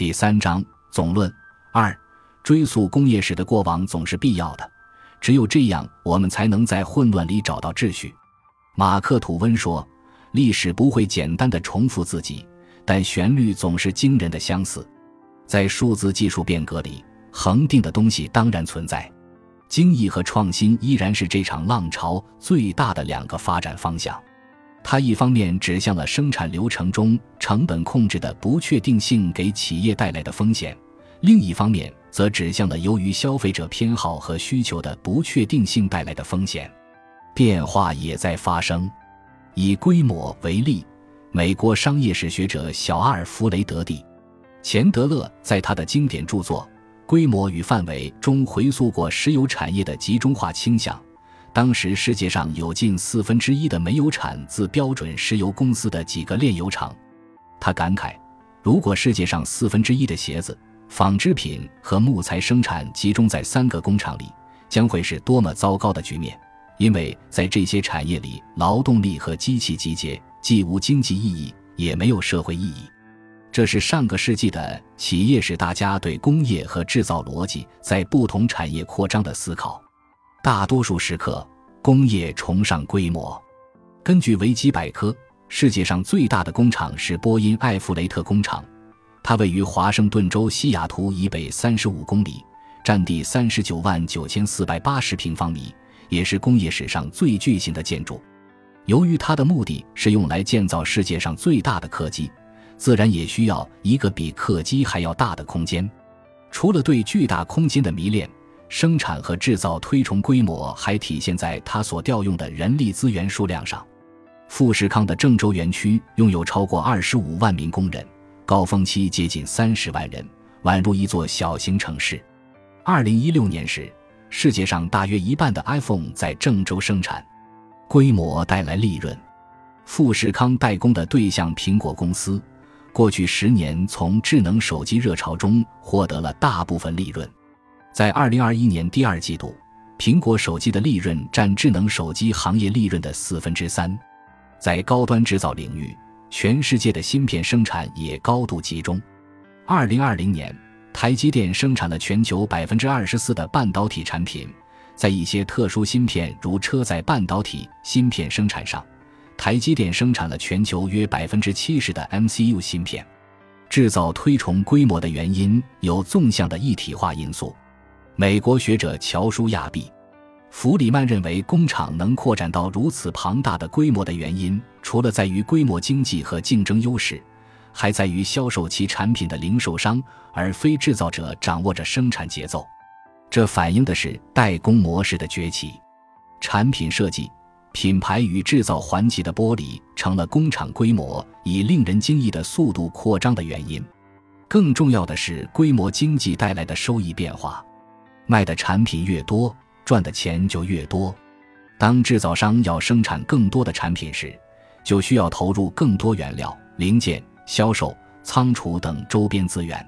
第三章总论二，追溯工业史的过往总是必要的，只有这样，我们才能在混乱里找到秩序。马克·吐温说：“历史不会简单的重复自己，但旋律总是惊人的相似。”在数字技术变革里，恒定的东西当然存在，精益和创新依然是这场浪潮最大的两个发展方向。它一方面指向了生产流程中成本控制的不确定性给企业带来的风险，另一方面则指向了由于消费者偏好和需求的不确定性带来的风险。变化也在发生。以规模为例，美国商业史学者小阿尔弗雷德蒂。钱德勒在他的经典著作《规模与范围》中回溯过石油产业的集中化倾向。当时世界上有近四分之一的煤油产自标准石油公司的几个炼油厂。他感慨：如果世界上四分之一的鞋子、纺织品和木材生产集中在三个工厂里，将会是多么糟糕的局面！因为在这些产业里，劳动力和机器集结，既无经济意义，也没有社会意义。这是上个世纪的企业史大家对工业和制造逻辑在不同产业扩张的思考。大多数时刻，工业崇尚规模。根据维基百科，世界上最大的工厂是波音艾弗雷特工厂，它位于华盛顿州西雅图以北三十五公里，占地三十九万九千四百八十平方米，也是工业史上最巨型的建筑。由于它的目的是用来建造世界上最大的客机。自然也需要一个比客机还要大的空间。除了对巨大空间的迷恋，生产和制造推崇规模，还体现在它所调用的人力资源数量上。富士康的郑州园区拥有超过二十五万名工人，高峰期接近三十万人，宛如一座小型城市。二零一六年时，世界上大约一半的 iPhone 在郑州生产。规模带来利润，富士康代工的对象苹果公司。过去十年，从智能手机热潮中获得了大部分利润。在二零二一年第二季度，苹果手机的利润占智能手机行业利润的四分之三。在高端制造领域，全世界的芯片生产也高度集中。二零二零年，台积电生产了全球百分之二十四的半导体产品，在一些特殊芯片，如车载半导体芯片生产上。台积电生产了全球约百分之七十的 MCU 芯片，制造推崇规模的原因有纵向的一体化因素。美国学者乔舒亚毕·弗里曼认为，工厂能扩展到如此庞大的规模的原因，除了在于规模经济和竞争优势，还在于销售其产品的零售商而非制造者掌握着生产节奏。这反映的是代工模式的崛起，产品设计。品牌与制造环节的剥离成了工厂规模以令人惊异的速度扩张的原因。更重要的是，规模经济带来的收益变化，卖的产品越多，赚的钱就越多。当制造商要生产更多的产品时，就需要投入更多原料、零件、销售、仓储等周边资源。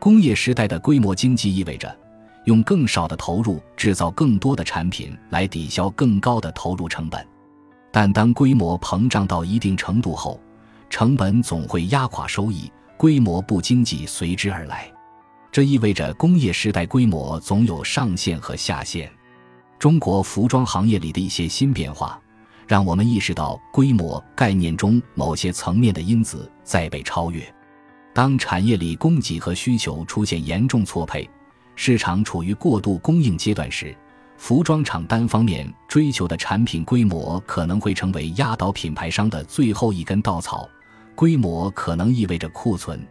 工业时代的规模经济意味着。用更少的投入制造更多的产品来抵消更高的投入成本，但当规模膨胀到一定程度后，成本总会压垮收益，规模不经济随之而来。这意味着工业时代规模总有上限和下限。中国服装行业里的一些新变化，让我们意识到规模概念中某些层面的因子在被超越。当产业里供给和需求出现严重错配。市场处于过度供应阶段时，服装厂单方面追求的产品规模可能会成为压倒品牌商的最后一根稻草。规模可能意味着库存。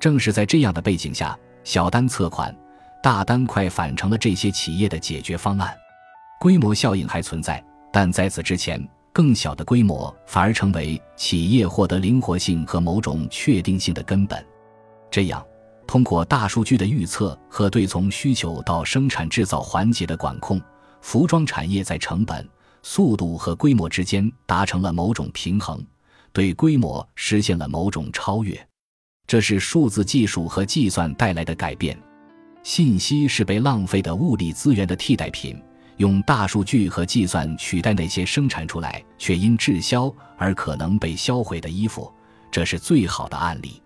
正是在这样的背景下，小单测款、大单快反成了这些企业的解决方案。规模效应还存在，但在此之前，更小的规模反而成为企业获得灵活性和某种确定性的根本。这样。通过大数据的预测和对从需求到生产制造环节的管控，服装产业在成本、速度和规模之间达成了某种平衡，对规模实现了某种超越。这是数字技术和计算带来的改变。信息是被浪费的物理资源的替代品，用大数据和计算取代那些生产出来却因滞销而可能被销毁的衣服，这是最好的案例。